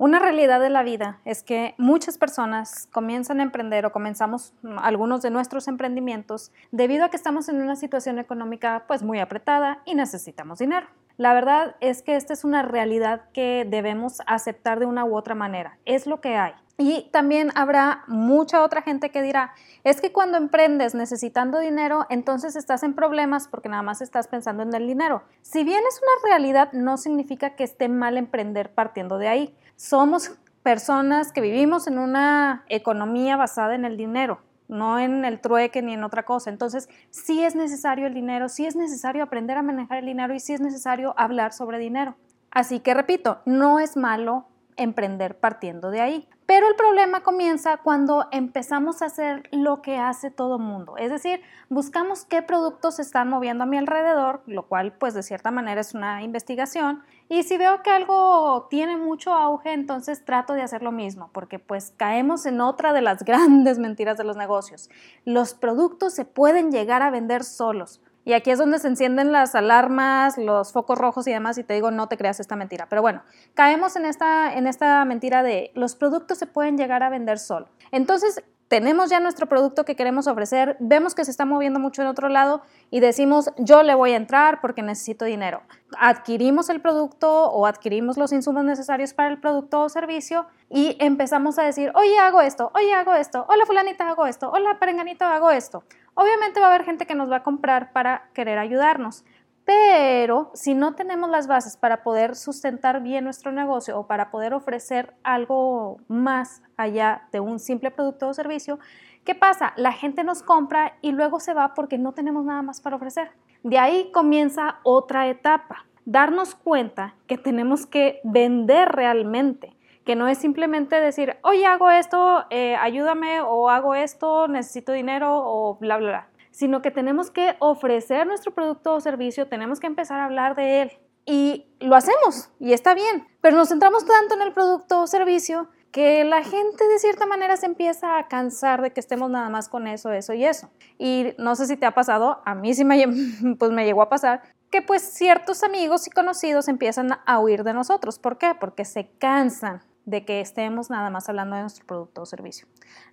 Una realidad de la vida es que muchas personas comienzan a emprender o comenzamos algunos de nuestros emprendimientos debido a que estamos en una situación económica pues muy apretada y necesitamos dinero. La verdad es que esta es una realidad que debemos aceptar de una u otra manera. Es lo que hay. Y también habrá mucha otra gente que dirá, es que cuando emprendes necesitando dinero, entonces estás en problemas porque nada más estás pensando en el dinero. Si bien es una realidad, no significa que esté mal emprender partiendo de ahí. Somos personas que vivimos en una economía basada en el dinero, no en el trueque ni en otra cosa. Entonces, sí es necesario el dinero, sí es necesario aprender a manejar el dinero y sí es necesario hablar sobre dinero. Así que repito, no es malo emprender partiendo de ahí. Pero el problema comienza cuando empezamos a hacer lo que hace todo mundo, es decir, buscamos qué productos están moviendo a mi alrededor, lo cual pues de cierta manera es una investigación, y si veo que algo tiene mucho auge, entonces trato de hacer lo mismo, porque pues caemos en otra de las grandes mentiras de los negocios. Los productos se pueden llegar a vender solos. Y aquí es donde se encienden las alarmas, los focos rojos y demás, y te digo, no te creas esta mentira. Pero bueno, caemos en esta, en esta mentira de los productos se pueden llegar a vender solo. Entonces, tenemos ya nuestro producto que queremos ofrecer, vemos que se está moviendo mucho en otro lado y decimos, yo le voy a entrar porque necesito dinero. Adquirimos el producto o adquirimos los insumos necesarios para el producto o servicio y empezamos a decir, oye, hago esto, oye, hago esto, hola fulanita, hago esto, hola perenganita, hago esto. Obviamente va a haber gente que nos va a comprar para querer ayudarnos, pero si no tenemos las bases para poder sustentar bien nuestro negocio o para poder ofrecer algo más allá de un simple producto o servicio, ¿qué pasa? La gente nos compra y luego se va porque no tenemos nada más para ofrecer. De ahí comienza otra etapa, darnos cuenta que tenemos que vender realmente que no es simplemente decir, oye, hago esto, eh, ayúdame, o hago esto, necesito dinero, o bla, bla, bla, sino que tenemos que ofrecer nuestro producto o servicio, tenemos que empezar a hablar de él. Y lo hacemos, y está bien, pero nos centramos tanto en el producto o servicio que la gente de cierta manera se empieza a cansar de que estemos nada más con eso, eso y eso. Y no sé si te ha pasado, a mí sí me, pues me llegó a pasar, que pues ciertos amigos y conocidos empiezan a huir de nosotros. ¿Por qué? Porque se cansan de que estemos nada más hablando de nuestro producto o servicio.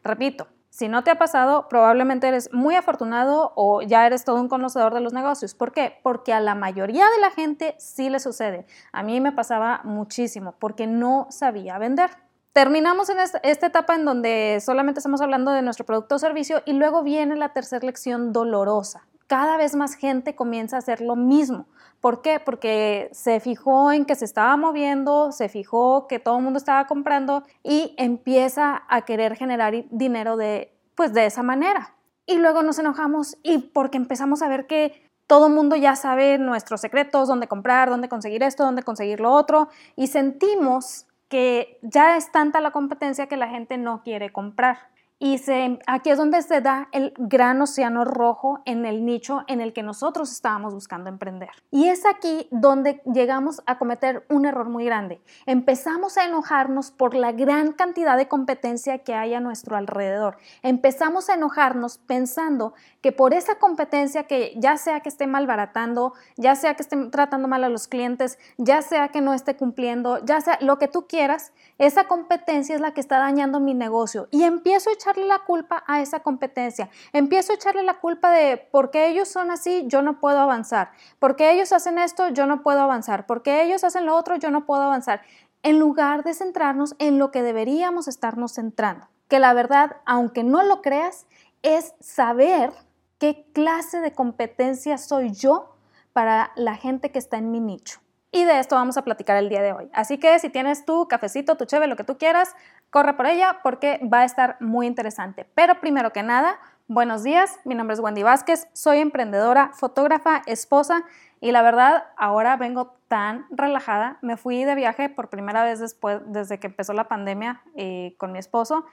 Repito, si no te ha pasado, probablemente eres muy afortunado o ya eres todo un conocedor de los negocios. ¿Por qué? Porque a la mayoría de la gente sí le sucede. A mí me pasaba muchísimo porque no sabía vender. Terminamos en esta etapa en donde solamente estamos hablando de nuestro producto o servicio y luego viene la tercera lección dolorosa. Cada vez más gente comienza a hacer lo mismo. ¿Por qué? Porque se fijó en que se estaba moviendo, se fijó que todo el mundo estaba comprando y empieza a querer generar dinero de, pues de esa manera. Y luego nos enojamos y porque empezamos a ver que todo el mundo ya sabe nuestros secretos, dónde comprar, dónde conseguir esto, dónde conseguir lo otro y sentimos que ya es tanta la competencia que la gente no quiere comprar. Y se, aquí es donde se da el gran océano rojo en el nicho en el que nosotros estábamos buscando emprender. Y es aquí donde llegamos a cometer un error muy grande. Empezamos a enojarnos por la gran cantidad de competencia que hay a nuestro alrededor. Empezamos a enojarnos pensando que por esa competencia que ya sea que esté malbaratando, ya sea que esté tratando mal a los clientes, ya sea que no esté cumpliendo, ya sea lo que tú quieras, esa competencia es la que está dañando mi negocio. Y empiezo a echarle la culpa a esa competencia. Empiezo a echarle la culpa de porque ellos son así, yo no puedo avanzar. Porque ellos hacen esto, yo no puedo avanzar. Porque ellos hacen lo otro, yo no puedo avanzar. En lugar de centrarnos en lo que deberíamos estarnos centrando. Que la verdad, aunque no lo creas, es saber qué clase de competencia soy yo para la gente que está en mi nicho. Y de esto vamos a platicar el día de hoy. Así que si tienes tu cafecito, tu cheve, lo que tú quieras, corre por ella porque va a estar muy interesante. Pero primero que nada, buenos días. Mi nombre es Wendy Vázquez, soy emprendedora, fotógrafa, esposa y la verdad ahora vengo tan relajada. Me fui de viaje por primera vez después, desde que empezó la pandemia eh, con mi esposo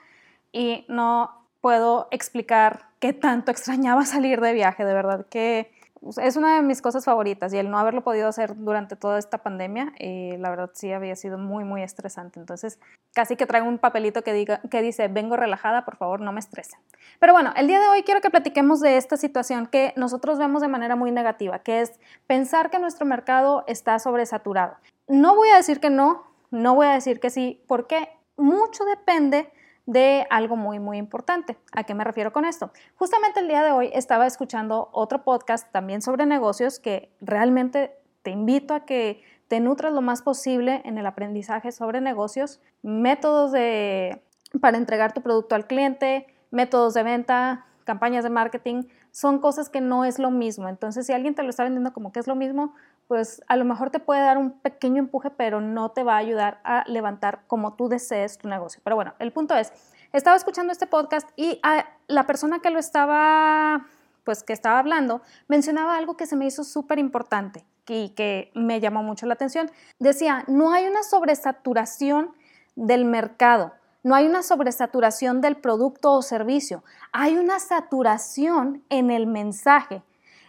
y no puedo explicar qué tanto extrañaba salir de viaje, de verdad que es una de mis cosas favoritas y el no haberlo podido hacer durante toda esta pandemia, eh, la verdad sí había sido muy, muy estresante. Entonces, casi que traigo un papelito que, diga, que dice, vengo relajada, por favor, no me estrese. Pero bueno, el día de hoy quiero que platiquemos de esta situación que nosotros vemos de manera muy negativa, que es pensar que nuestro mercado está sobresaturado. No voy a decir que no, no voy a decir que sí, porque mucho depende de algo muy, muy importante. ¿A qué me refiero con esto? Justamente el día de hoy estaba escuchando otro podcast también sobre negocios que realmente te invito a que te nutras lo más posible en el aprendizaje sobre negocios, métodos de, para entregar tu producto al cliente, métodos de venta, campañas de marketing, son cosas que no es lo mismo. Entonces, si alguien te lo está vendiendo como que es lo mismo, pues a lo mejor te puede dar un pequeño empuje, pero no te va a ayudar a levantar como tú desees tu negocio. Pero bueno, el punto es, estaba escuchando este podcast y la persona que lo estaba, pues que estaba hablando, mencionaba algo que se me hizo súper importante y que me llamó mucho la atención. Decía, no hay una sobresaturación del mercado no hay una sobresaturación del producto o servicio, hay una saturación en el mensaje.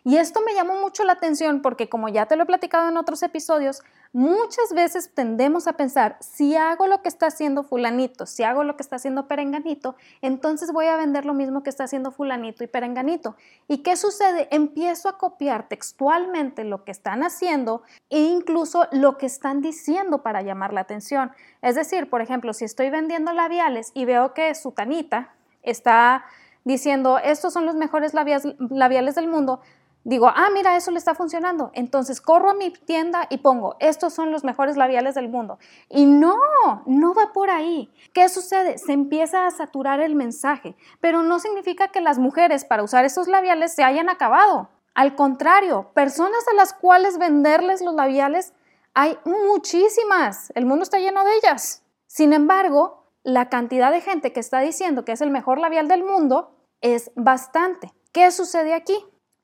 Y esto me llamó mucho la atención porque como ya te lo he platicado en otros episodios, muchas veces tendemos a pensar, si hago lo que está haciendo fulanito, si hago lo que está haciendo perenganito, entonces voy a vender lo mismo que está haciendo fulanito y perenganito. ¿Y qué sucede? Empiezo a copiar textualmente lo que están haciendo e incluso lo que están diciendo para llamar la atención. Es decir, por ejemplo, si estoy vendiendo labiales y veo que su tanita está diciendo, estos son los mejores labiales del mundo, digo, ah, mira, eso le está funcionando. Entonces corro a mi tienda y pongo, estos son los mejores labiales del mundo. Y no, no va por ahí. ¿Qué sucede? Se empieza a saturar el mensaje, pero no significa que las mujeres para usar esos labiales se hayan acabado. Al contrario, personas a las cuales venderles los labiales hay muchísimas. El mundo está lleno de ellas. Sin embargo, la cantidad de gente que está diciendo que es el mejor labial del mundo es bastante. ¿Qué sucede aquí?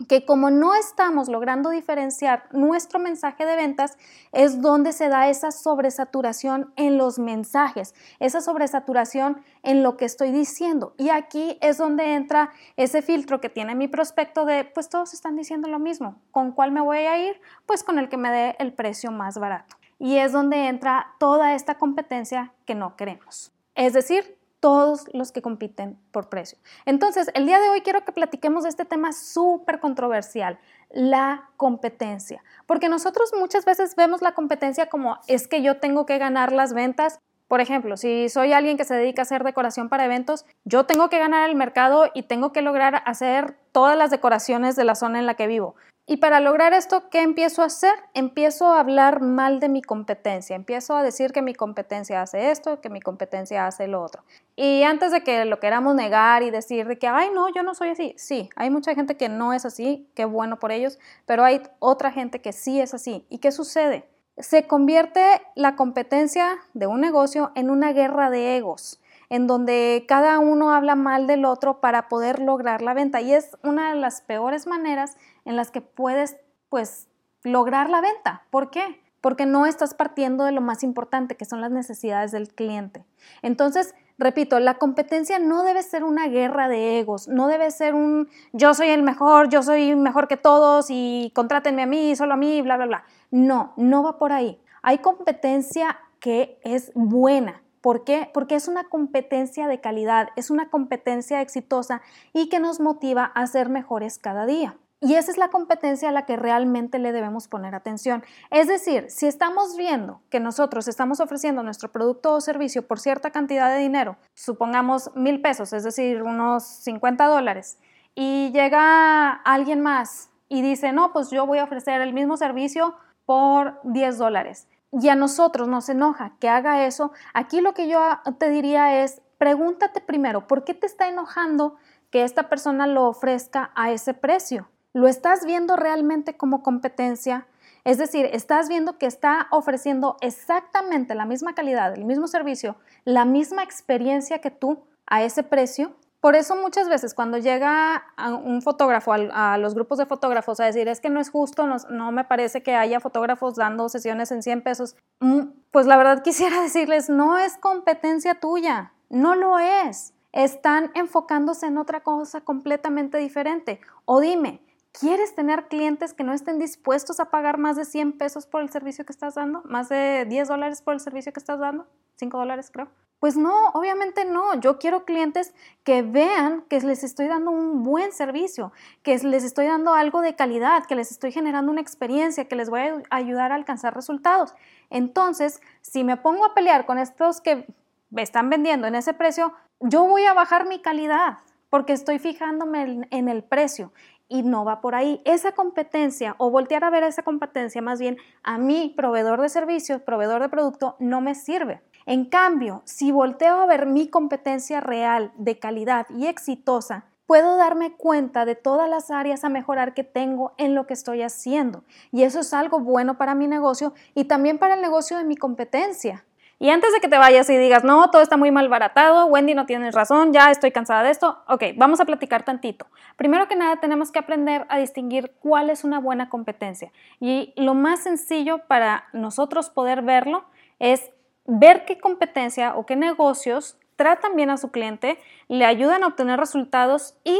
Que como no estamos logrando diferenciar nuestro mensaje de ventas, es donde se da esa sobresaturación en los mensajes, esa sobresaturación en lo que estoy diciendo. Y aquí es donde entra ese filtro que tiene mi prospecto de, pues todos están diciendo lo mismo. ¿Con cuál me voy a ir? Pues con el que me dé el precio más barato. Y es donde entra toda esta competencia que no queremos. Es decir, todos los que compiten por precio. Entonces, el día de hoy quiero que platiquemos de este tema súper controversial, la competencia, porque nosotros muchas veces vemos la competencia como es que yo tengo que ganar las ventas. Por ejemplo, si soy alguien que se dedica a hacer decoración para eventos, yo tengo que ganar el mercado y tengo que lograr hacer todas las decoraciones de la zona en la que vivo. Y para lograr esto, ¿qué empiezo a hacer? Empiezo a hablar mal de mi competencia, empiezo a decir que mi competencia hace esto, que mi competencia hace lo otro. Y antes de que lo queramos negar y decir de que, ay, no, yo no soy así, sí, hay mucha gente que no es así, qué bueno por ellos, pero hay otra gente que sí es así. ¿Y qué sucede? Se convierte la competencia de un negocio en una guerra de egos en donde cada uno habla mal del otro para poder lograr la venta. Y es una de las peores maneras en las que puedes, pues, lograr la venta. ¿Por qué? Porque no estás partiendo de lo más importante, que son las necesidades del cliente. Entonces, repito, la competencia no debe ser una guerra de egos, no debe ser un yo soy el mejor, yo soy mejor que todos y contrátenme a mí, solo a mí, bla, bla, bla. No, no va por ahí. Hay competencia que es buena, ¿Por qué? Porque es una competencia de calidad, es una competencia exitosa y que nos motiva a ser mejores cada día. Y esa es la competencia a la que realmente le debemos poner atención. Es decir, si estamos viendo que nosotros estamos ofreciendo nuestro producto o servicio por cierta cantidad de dinero, supongamos mil pesos, es decir, unos 50 dólares, y llega alguien más y dice, no, pues yo voy a ofrecer el mismo servicio por 10 dólares y a nosotros nos enoja que haga eso, aquí lo que yo te diría es, pregúntate primero, ¿por qué te está enojando que esta persona lo ofrezca a ese precio? ¿Lo estás viendo realmente como competencia? Es decir, estás viendo que está ofreciendo exactamente la misma calidad, el mismo servicio, la misma experiencia que tú a ese precio. Por eso muchas veces cuando llega un fotógrafo a, los grupos de fotógrafos a decir es que no es justo, no, me parece que haya fotógrafos dando sesiones en 100 pesos, mm, pues la verdad quisiera decirles, no es competencia tuya, no lo es. Están enfocándose en otra cosa completamente diferente. O dime, ¿quieres tener clientes que no estén dispuestos a pagar más de 100 pesos por el servicio que estás dando? ¿Más de 10 dólares por el servicio que estás dando? 5 dólares creo. Pues no, obviamente no. Yo quiero clientes que vean que les estoy dando un buen servicio, que les estoy dando algo de calidad, que les estoy generando una experiencia, que les voy a ayudar a alcanzar resultados. Entonces, si me pongo a pelear con estos que me están vendiendo en ese precio, yo voy a bajar mi calidad porque estoy fijándome en el precio y no va por ahí. Esa competencia o voltear a ver esa competencia más bien a mi proveedor de servicios, proveedor de producto, no me sirve. En cambio, si volteo a ver mi competencia real de calidad y exitosa, puedo darme cuenta de todas las áreas a mejorar que tengo en lo que estoy haciendo. Y eso es algo bueno para mi negocio y también para el negocio de mi competencia. Y antes de que te vayas y digas, no, todo está muy mal baratado, Wendy no tienes razón, ya estoy cansada de esto, ok, vamos a platicar tantito. Primero que nada, tenemos que aprender a distinguir cuál es una buena competencia. Y lo más sencillo para nosotros poder verlo es ver qué competencia o qué negocios tratan bien a su cliente, le ayudan a obtener resultados y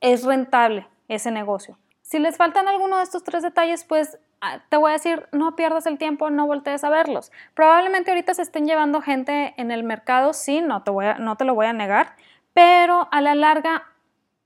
es rentable ese negocio. Si les faltan alguno de estos tres detalles, pues ah, te voy a decir, no pierdas el tiempo, no voltees a verlos. Probablemente ahorita se estén llevando gente en el mercado, sí, no te, voy no te lo voy a negar, pero a la larga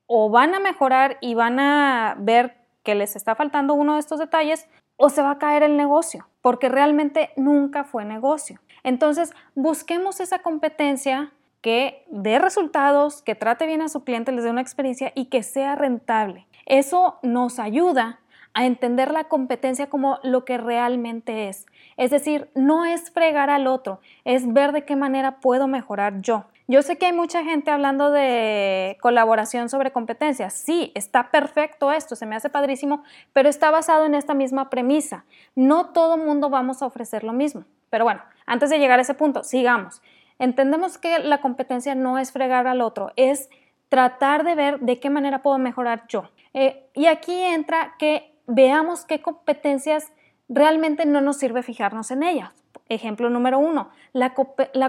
o van a mejorar y van a ver que les está faltando uno de estos detalles o se va a caer el negocio, porque realmente nunca fue negocio. Entonces, busquemos esa competencia que dé resultados, que trate bien a su cliente, les dé una experiencia y que sea rentable. Eso nos ayuda a entender la competencia como lo que realmente es. Es decir, no es fregar al otro, es ver de qué manera puedo mejorar yo. Yo sé que hay mucha gente hablando de colaboración sobre competencias. Sí, está perfecto esto, se me hace padrísimo, pero está basado en esta misma premisa. No todo mundo vamos a ofrecer lo mismo. Pero bueno, antes de llegar a ese punto, sigamos. Entendemos que la competencia no es fregar al otro, es tratar de ver de qué manera puedo mejorar yo. Eh, y aquí entra que veamos qué competencias realmente no nos sirve fijarnos en ellas. Ejemplo número uno, la,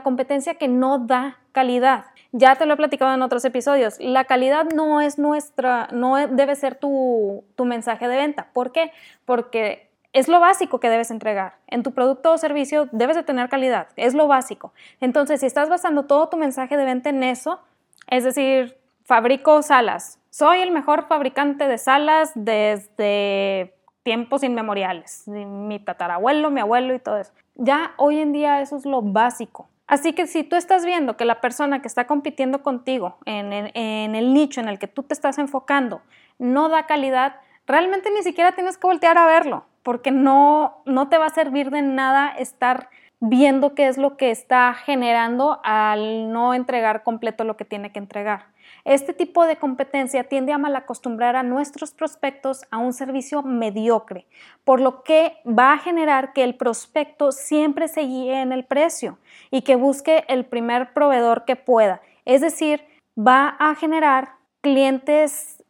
competencia que no da calidad. Ya te lo he platicado en otros episodios. La calidad no es nuestra, no debe ser tu, tu mensaje de venta. ¿Por qué? Porque es lo básico que debes entregar. En tu producto o servicio debes de tener calidad, es lo básico. Entonces, si estás basando todo tu mensaje de venta en eso, es decir, fabrico salas, soy el mejor fabricante de salas desde tiempos inmemoriales, mi tatarabuelo, mi abuelo y todo eso. Ya hoy en día eso es lo básico. Así que si tú estás viendo que la persona que está compitiendo contigo en, en el nicho en el que tú te estás enfocando no da calidad, realmente ni siquiera tienes que voltear a verlo porque no, no te va a servir de nada estar viendo qué es lo que está generando al no entregar completo lo que tiene que entregar. Este tipo de competencia tiende a malacostumbrar a nuestros prospectos a un servicio mediocre, por lo que va a generar que el prospecto siempre se guíe en el precio y que busque el primer proveedor que pueda. Es decir, va a generar clientes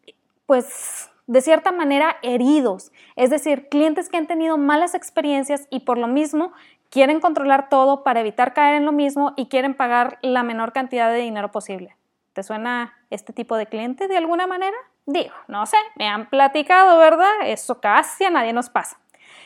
pues de cierta manera heridos, es decir, clientes que han tenido malas experiencias y por lo mismo quieren controlar todo para evitar caer en lo mismo y quieren pagar la menor cantidad de dinero posible. ¿Te suena este tipo de cliente de alguna manera? Digo, no sé, me han platicado, ¿verdad? Eso casi a nadie nos pasa.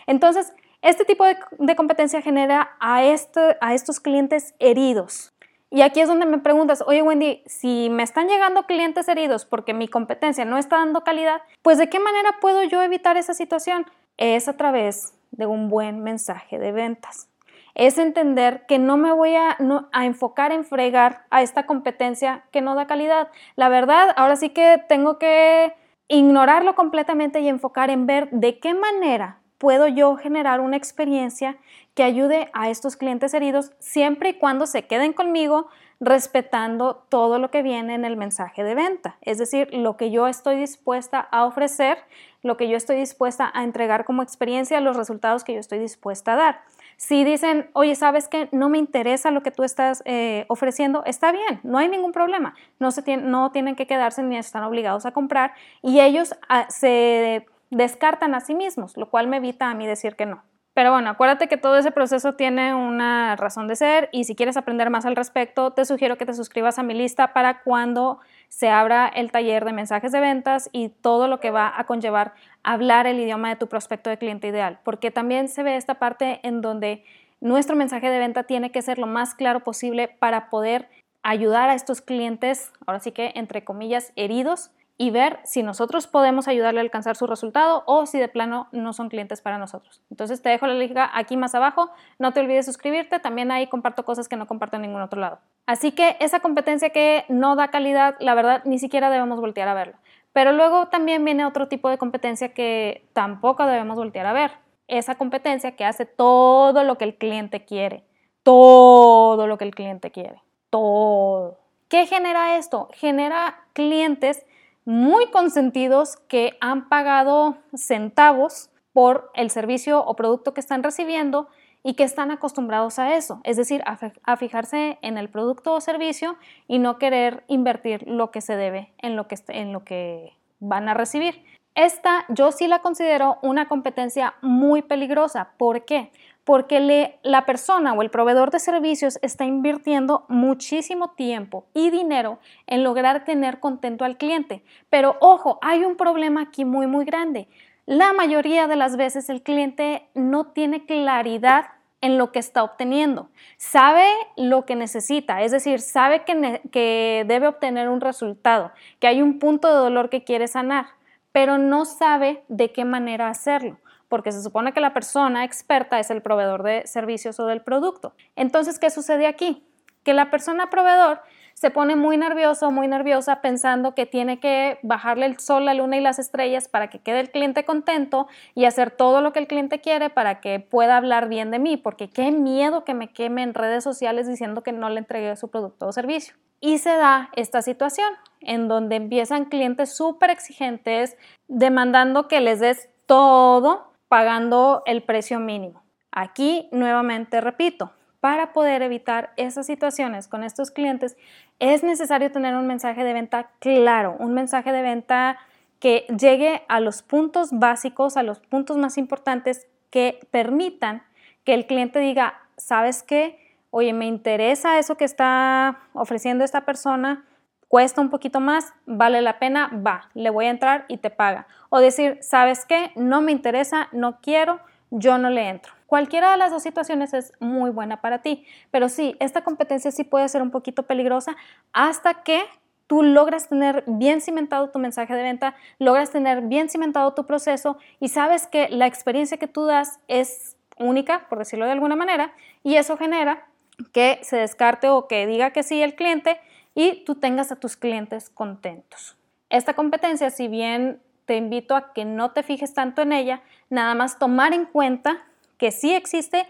Entonces, este tipo de, competencia genera este, a estos clientes heridos, y aquí es donde me preguntas, oye Wendy, si me están llegando clientes heridos porque mi competencia no está dando calidad, pues de qué manera puedo yo evitar esa situación? Es a través de un buen mensaje de ventas. Es entender que no me voy a, enfocar en fregar a esta competencia que no da calidad. La verdad, ahora sí que tengo que ignorarlo completamente y enfocar en ver de qué manera puedo yo generar una experiencia que ayude a estos clientes heridos siempre y cuando se queden conmigo respetando todo lo que viene en el mensaje de venta, es decir, lo que yo estoy dispuesta a ofrecer, lo que yo estoy dispuesta a entregar como experiencia, los resultados que yo estoy dispuesta a dar. Si dicen, oye, ¿sabes qué? No me interesa lo que tú estás eh, ofreciendo, está bien, no hay ningún problema. No, se no tienen que quedarse ni están obligados a comprar y ellos ah, se descartan a sí mismos, lo cual me evita a mí decir que no. Pero bueno, acuérdate que todo ese proceso tiene una razón de ser y si quieres aprender más al respecto, te sugiero que te suscribas a mi lista para cuando se abra el taller de mensajes de ventas y todo lo que va a conllevar hablar el idioma de tu prospecto de cliente ideal, porque también se ve esta parte en donde nuestro mensaje de venta tiene que ser lo más claro posible para poder ayudar a estos clientes, ahora sí que entre comillas, heridos y ver si nosotros podemos ayudarle a alcanzar su resultado o si de plano no son clientes para nosotros. Entonces te dejo la liga aquí más abajo. No te olvides suscribirte. También ahí comparto cosas que no comparto en ningún otro lado. Así que esa competencia que no da calidad, la verdad, ni siquiera debemos voltear a verlo. Pero luego también viene otro tipo de competencia que tampoco debemos voltear a ver. Esa competencia que hace todo lo que el cliente quiere. Todo lo que el cliente quiere. Todo. ¿Qué genera esto? Genera clientes muy consentidos que han pagado centavos por el servicio o producto que están recibiendo y que están acostumbrados a eso, es decir, a, fijarse en el producto o servicio y no querer invertir lo que se debe en lo que, en lo que van a recibir. Esta yo sí la considero una competencia muy peligrosa. ¿Por qué? Porque la persona o el proveedor de servicios está invirtiendo muchísimo tiempo y dinero en lograr tener contento al cliente. Pero ojo, hay un problema aquí muy, muy grande. La mayoría de las veces el cliente no tiene claridad en lo que está obteniendo. Sabe lo que necesita, es decir, sabe que, debe obtener un resultado, que hay un punto de dolor que quiere sanar, pero no sabe de qué manera hacerlo porque se supone que la persona experta es el proveedor de servicios o del producto. Entonces, ¿qué sucede aquí? Que la persona proveedor se pone muy nervioso, muy nerviosa pensando que tiene que bajarle el sol, la luna y las estrellas para que quede el cliente contento y hacer todo lo que el cliente quiere para que pueda hablar bien de mí, porque qué miedo que me queme en redes sociales diciendo que no le entregué su producto o servicio. Y se da esta situación en donde empiezan clientes súper exigentes demandando que les des todo pagando el precio mínimo. Aquí nuevamente repito, para poder evitar esas situaciones con estos clientes es necesario tener un mensaje de venta claro, un mensaje de venta que llegue a los puntos básicos, a los puntos más importantes que permitan que el cliente diga, ¿sabes qué? Oye, me interesa eso que está ofreciendo esta persona, cuesta un poquito más, vale la pena, va, le voy a entrar y te paga. O decir, ¿sabes qué? No me interesa, no quiero, yo no le entro. Cualquiera de las dos situaciones es muy buena para ti, pero sí, esta competencia sí puede ser un poquito peligrosa hasta que tú logras tener bien cimentado tu mensaje de venta, logras tener bien cimentado tu proceso y sabes que la experiencia que tú das es única, por decirlo de alguna manera, y eso genera que se descarte o que diga que sí el cliente y tú tengas a tus clientes contentos. Esta competencia, si bien te invito a que no te fijes tanto en ella, nada más tomar en cuenta que sí existe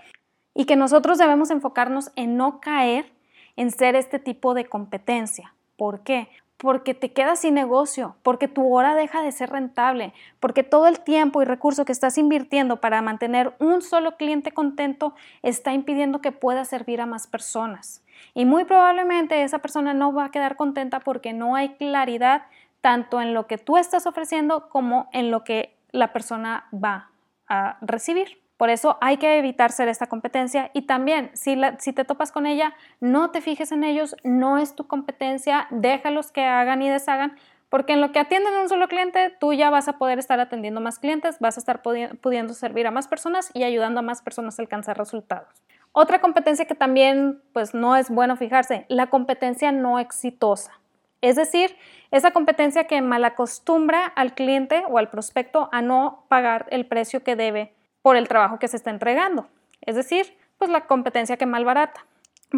y que nosotros debemos enfocarnos en no caer en ser este tipo de competencia. ¿Por qué? Porque te quedas sin negocio, porque tu hora deja de ser rentable, porque todo el tiempo y recurso que estás invirtiendo para mantener un solo cliente contento está impidiendo que puedas servir a más personas. Y muy probablemente esa persona no va a quedar contenta porque no hay claridad tanto en lo que tú estás ofreciendo como en lo que la persona va a recibir. Por eso hay que evitar ser esta competencia y también si, te topas con ella, no te fijes en ellos, no es tu competencia, déjalos que hagan y deshagan, porque en lo que atienden a un solo cliente, tú ya vas a poder estar atendiendo más clientes, vas a estar pudiendo servir a más personas y ayudando a más personas a alcanzar resultados. Otra competencia que también pues no es bueno fijarse, la competencia no exitosa. Es decir, esa competencia que malacostumbra al cliente o al prospecto a no pagar el precio que debe por el trabajo que se está entregando. Es decir, pues la competencia que malbarata.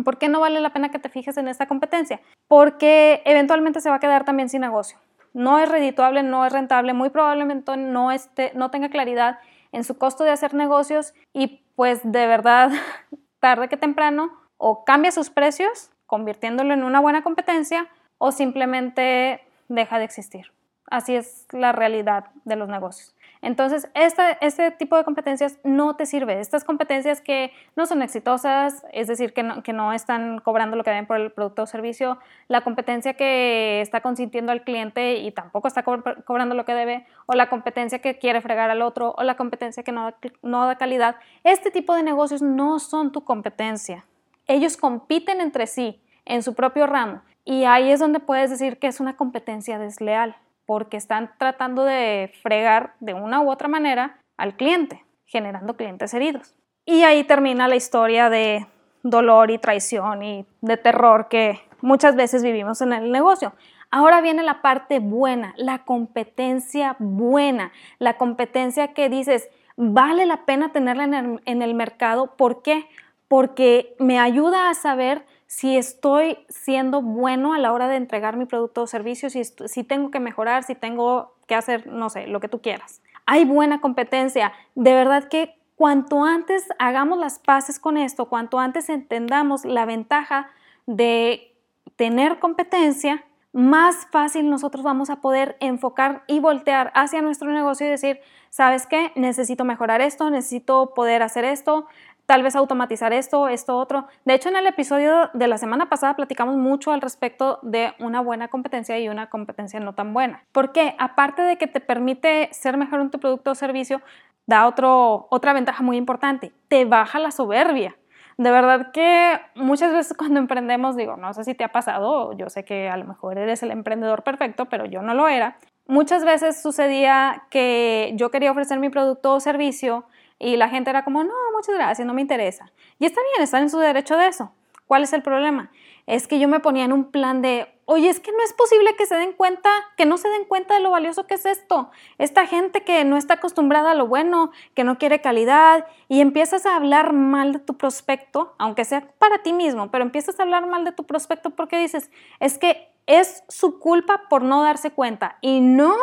¿Por qué no vale la pena que te fijes en esta competencia? Porque eventualmente se va a quedar también sin negocio. No es redituable, no es rentable, muy probablemente no, esté, no tenga claridad en su costo de hacer negocios y pues de verdad, tarde que temprano, o cambia sus precios, convirtiéndolo en una buena competencia, o simplemente deja de existir. Así es la realidad de los negocios. Entonces, este, tipo de competencias no te sirve. Estas competencias que no son exitosas, es decir, que no, están cobrando lo que deben por el producto o servicio, la competencia que está consintiendo al cliente y tampoco está cobrando lo que debe, o la competencia que quiere fregar al otro, o la competencia que no da calidad, este tipo de negocios no son tu competencia. Ellos compiten entre sí en su propio ramo y ahí es donde puedes decir que es una competencia desleal porque están tratando de fregar de una u otra manera al cliente, generando clientes heridos. Y ahí termina la historia de dolor y traición y de terror que muchas veces vivimos en el negocio. Ahora viene la parte buena, la competencia buena, la competencia que dices, vale la pena tenerla en el, mercado. ¿Por qué? Porque me ayuda a saber si estoy siendo bueno a la hora de entregar mi producto o servicio, si, si tengo que mejorar, si tengo que hacer, no sé, lo que tú quieras. Hay buena competencia. De verdad que cuanto antes hagamos las paces con esto, cuanto antes entendamos la ventaja de tener competencia, más fácil nosotros vamos a poder enfocar y voltear hacia nuestro negocio y decir, ¿sabes qué? Necesito mejorar esto, necesito poder hacer esto, tal vez automatizar esto, esto, otro. De hecho, en el episodio de la semana pasada platicamos mucho al respecto de una buena competencia y una competencia no tan buena. Porque aparte de que te permite ser mejor en tu producto o servicio, da otro, otra ventaja muy importante, te baja la soberbia. De verdad que muchas veces cuando emprendemos, digo, no sé si te ha pasado, yo sé que a lo mejor eres el emprendedor perfecto, pero yo no lo era. Muchas veces sucedía que yo quería ofrecer mi producto o servicio y la gente era como, no, muchas gracias, no me interesa. Y está bien, están en su derecho de eso. ¿Cuál es el problema? Es que yo me ponía en un plan de, oye, es que no es posible que se den cuenta, que no se den cuenta de lo valioso que es esto. Esta gente que no está acostumbrada a lo bueno, que no quiere calidad, y empiezas a hablar mal de tu prospecto, aunque sea para ti mismo, pero empiezas a hablar mal de tu prospecto porque dices, es que es su culpa por no darse cuenta. Y no,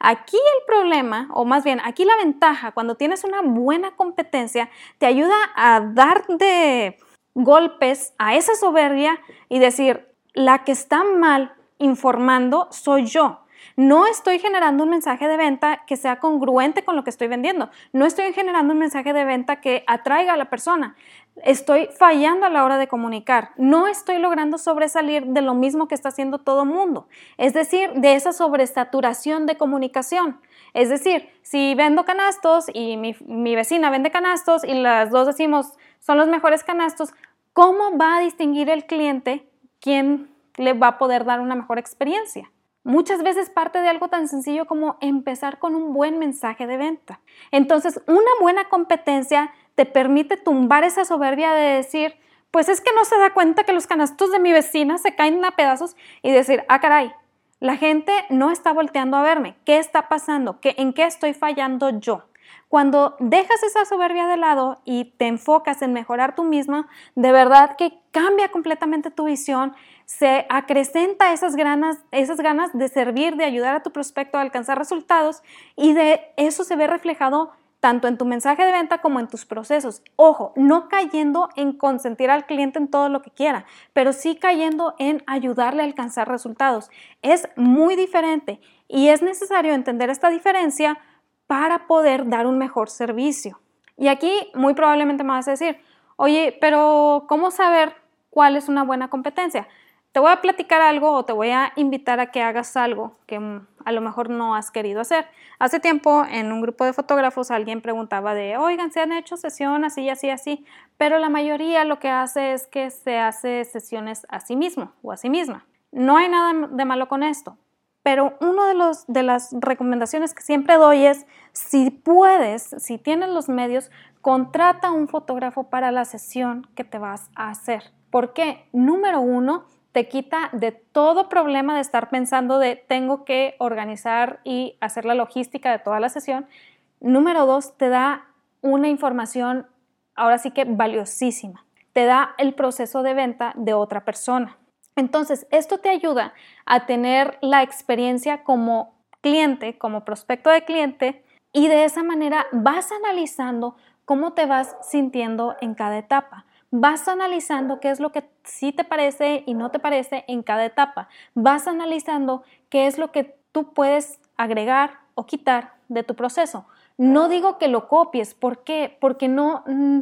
Aquí el problema, o más bien aquí la ventaja, cuando tienes una buena competencia, te ayuda a dar de golpes a esa soberbia y decir, la que está mal informando soy yo. No estoy generando un mensaje de venta que sea congruente con lo que estoy vendiendo. No estoy generando un mensaje de venta que atraiga a la persona. Estoy fallando a la hora de comunicar. No estoy logrando sobresalir de lo mismo que está haciendo todo mundo. Es decir, de esa sobresaturación de comunicación. Es decir, si vendo canastos y mi, mi vecina vende canastos y las dos decimos son los mejores canastos, ¿cómo va a distinguir el cliente quién le va a poder dar una mejor experiencia? Muchas veces parte de algo tan sencillo como empezar con un buen mensaje de venta. Entonces, una buena competencia te permite tumbar esa soberbia de decir, pues es que no se da cuenta que los canastos de mi vecina se caen a pedazos y decir, ah, caray, la gente no está volteando a verme. ¿Qué está pasando? ¿Qué, ¿En qué estoy fallando yo? Cuando dejas esa soberbia de lado y te enfocas en mejorar tú misma, de verdad que cambia completamente tu visión, se acrecenta esas ganas, esas ganas de servir, de ayudar a tu prospecto a alcanzar resultados y de eso se ve reflejado tanto en tu mensaje de venta como en tus procesos. Ojo, no cayendo en consentir al cliente en todo lo que quiera, pero sí cayendo en ayudarle a alcanzar resultados. Es muy diferente y es necesario entender esta diferencia para poder dar un mejor servicio. Y aquí muy probablemente me vas a decir, oye, pero ¿cómo saber cuál es una buena competencia? Te voy a platicar algo o te voy a invitar a que hagas algo que a lo mejor no has querido hacer. Hace tiempo en un grupo de fotógrafos alguien preguntaba de, oigan, se han hecho sesiones así, así, así, pero la mayoría lo que hace es que se hace sesiones a sí mismo o a sí misma. No hay nada de malo con esto, pero una de, de las recomendaciones que siempre doy es, si puedes, si tienes los medios, contrata un fotógrafo para la sesión que te vas a hacer. ¿Por qué? Número uno, te quita de todo problema de estar pensando de tengo que organizar y hacer la logística de toda la sesión. Número dos, te da una información ahora sí que valiosísima. Te da el proceso de venta de otra persona. Entonces, esto te ayuda a tener la experiencia como cliente, como prospecto de cliente, y de esa manera vas analizando cómo te vas sintiendo en cada etapa. Vas analizando qué es lo que sí te parece y no te parece en cada etapa. Vas analizando qué es lo que tú puedes agregar o quitar de tu proceso. No digo que lo copies, ¿por qué? Porque no, mm,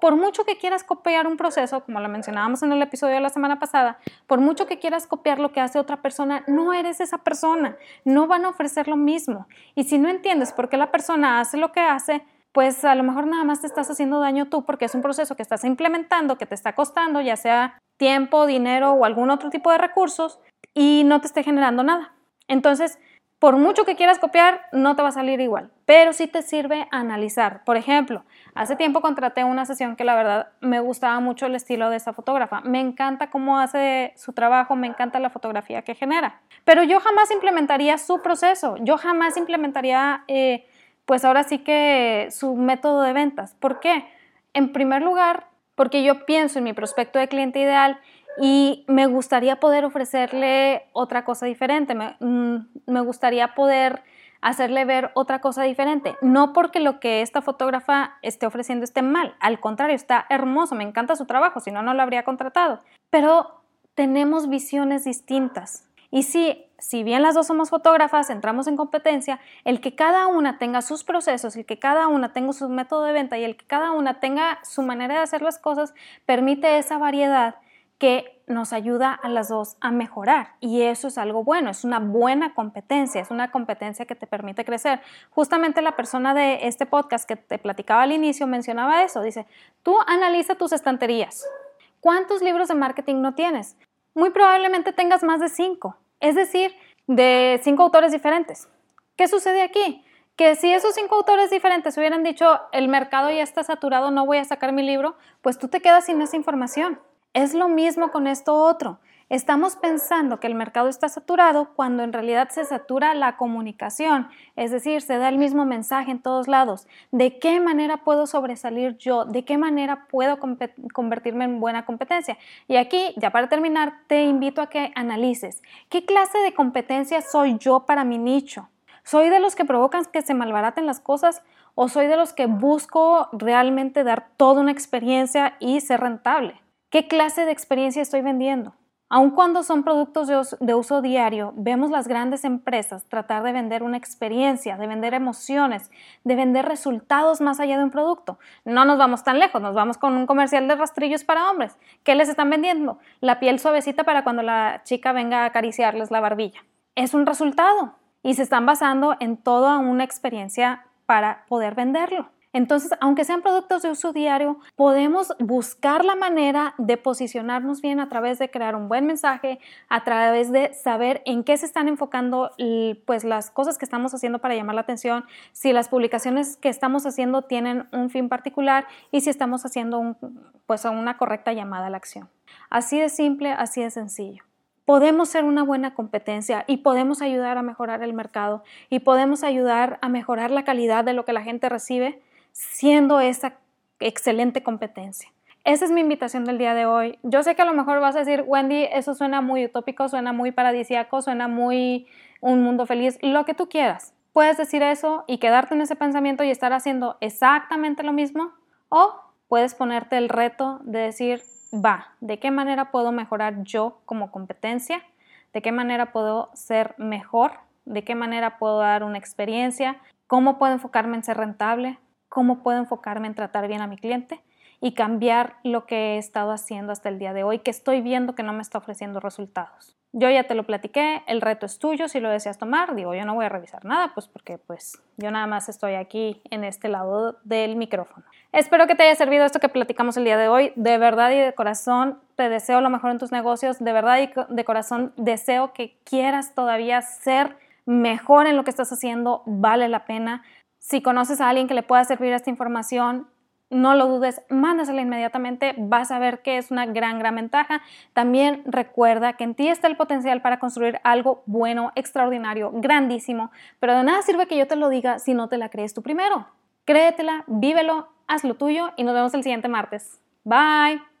por mucho que quieras copiar un proceso, como lo mencionábamos en el episodio de la semana pasada, por mucho que quieras copiar lo que hace otra persona, no eres esa persona, no van a ofrecer lo mismo. Y si no entiendes por qué la persona hace lo que hace, pues a lo mejor nada más te estás haciendo daño tú porque es un proceso que estás implementando, que te está costando, ya sea tiempo, dinero o algún otro tipo de recursos, y no te esté generando nada. Entonces, por mucho que quieras copiar, no te va a salir igual, pero sí te sirve analizar. Por ejemplo, hace tiempo contraté una sesión que la verdad me gustaba mucho el estilo de esa fotógrafa. Me encanta cómo hace su trabajo, me encanta la fotografía que genera. Pero yo jamás implementaría su proceso, yo jamás implementaría, eh, pues ahora sí que su método de ventas. ¿Por qué? En primer lugar, porque yo pienso en mi prospecto de cliente ideal y me gustaría poder ofrecerle otra cosa diferente, mm, me, gustaría poder hacerle ver otra cosa diferente. No porque lo que esta fotógrafa esté ofreciendo esté mal, al contrario, está hermoso, me encanta su trabajo, si no, no lo habría contratado. Pero tenemos visiones distintas. Y sí, si bien las dos somos fotógrafas, entramos en competencia, el que cada una tenga sus procesos, el que cada una tenga su método de venta y el que cada una tenga su manera de hacer las cosas, permite esa variedad que nos ayuda a las dos a mejorar. Y eso es algo bueno, es una buena competencia, es una competencia que te permite crecer. Justamente la persona de este podcast que te platicaba al inicio mencionaba eso. Dice, tú analiza tus estanterías. ¿Cuántos libros de marketing no tienes? Muy probablemente tengas más de cinco, es decir, de cinco autores diferentes. ¿Qué sucede aquí? que si esos cinco autores diferentes hubieran dicho el mercado ya está saturado, no voy a sacar mi libro, pues tú te quedas sin esa información. Es lo mismo con esto otro. Estamos pensando que el mercado está saturado cuando en realidad se satura la comunicación, es decir, se da el mismo mensaje en todos lados. ¿De qué manera puedo sobresalir yo? ¿De qué manera puedo convertirme en buena competencia? Y aquí, ya para terminar, te invito a que analices qué clase de competencia soy yo para mi nicho. ¿Soy de los que provocan que se malbaraten las cosas o soy de los que busco realmente dar toda una experiencia y ser rentable? ¿Qué clase de experiencia estoy vendiendo? Aun cuando son productos de uso, diario, vemos las grandes empresas tratar de vender una experiencia, de vender emociones, de vender resultados más allá de un producto. No nos vamos tan lejos, nos vamos con un comercial de rastrillos para hombres. ¿Qué les están vendiendo? La piel suavecita para cuando la chica venga a acariciarles la barbilla. Es un resultado y se están basando en toda una experiencia para poder venderlo. Entonces, aunque sean productos de uso diario, podemos buscar la manera de posicionarnos bien a través de crear un buen mensaje, a través de saber en qué se están enfocando pues las cosas que estamos haciendo para llamar la atención, si las publicaciones que estamos haciendo tienen un fin particular y si estamos haciendo pues una correcta llamada a la acción. Así de simple, así de sencillo podemos ser una buena competencia y podemos ayudar a mejorar el mercado y podemos ayudar a mejorar la calidad de lo que la gente recibe siendo esa excelente competencia. Esa es mi invitación del día de hoy. Yo sé que a lo mejor vas a decir, Wendy, eso suena muy utópico, suena muy paradisiaco, suena muy un mundo feliz, lo que tú quieras. Puedes decir eso y quedarte en ese pensamiento y estar haciendo exactamente lo mismo o puedes ponerte el reto de decir, va, ¿de qué manera puedo mejorar yo como competencia? ¿De qué manera puedo ser mejor? ¿De qué manera puedo dar una experiencia? ¿Cómo puedo enfocarme en ser rentable? Cómo puedo enfocarme en tratar bien a mi cliente y cambiar lo que he estado haciendo hasta el día de hoy, que estoy viendo que no me está ofreciendo resultados. Yo ya te lo platiqué, el reto es tuyo si lo deseas tomar. Digo, yo no voy a revisar nada, pues porque pues yo nada más estoy aquí en este lado del micrófono. Espero que te haya servido esto que platicamos el día de hoy. De verdad y de corazón te deseo lo mejor en tus negocios. De verdad y de corazón deseo que quieras todavía ser mejor en lo que estás haciendo. Vale la pena. Si conoces a alguien que le pueda servir esta información, no lo dudes, mándasela inmediatamente, vas a ver que es una gran, gran ventaja. También recuerda que en ti está el potencial para construir algo bueno, extraordinario, grandísimo, pero de nada sirve que yo te lo diga si no te la crees tú primero. Créetela, vívelo, haz lo tuyo y nos vemos el siguiente martes. Bye.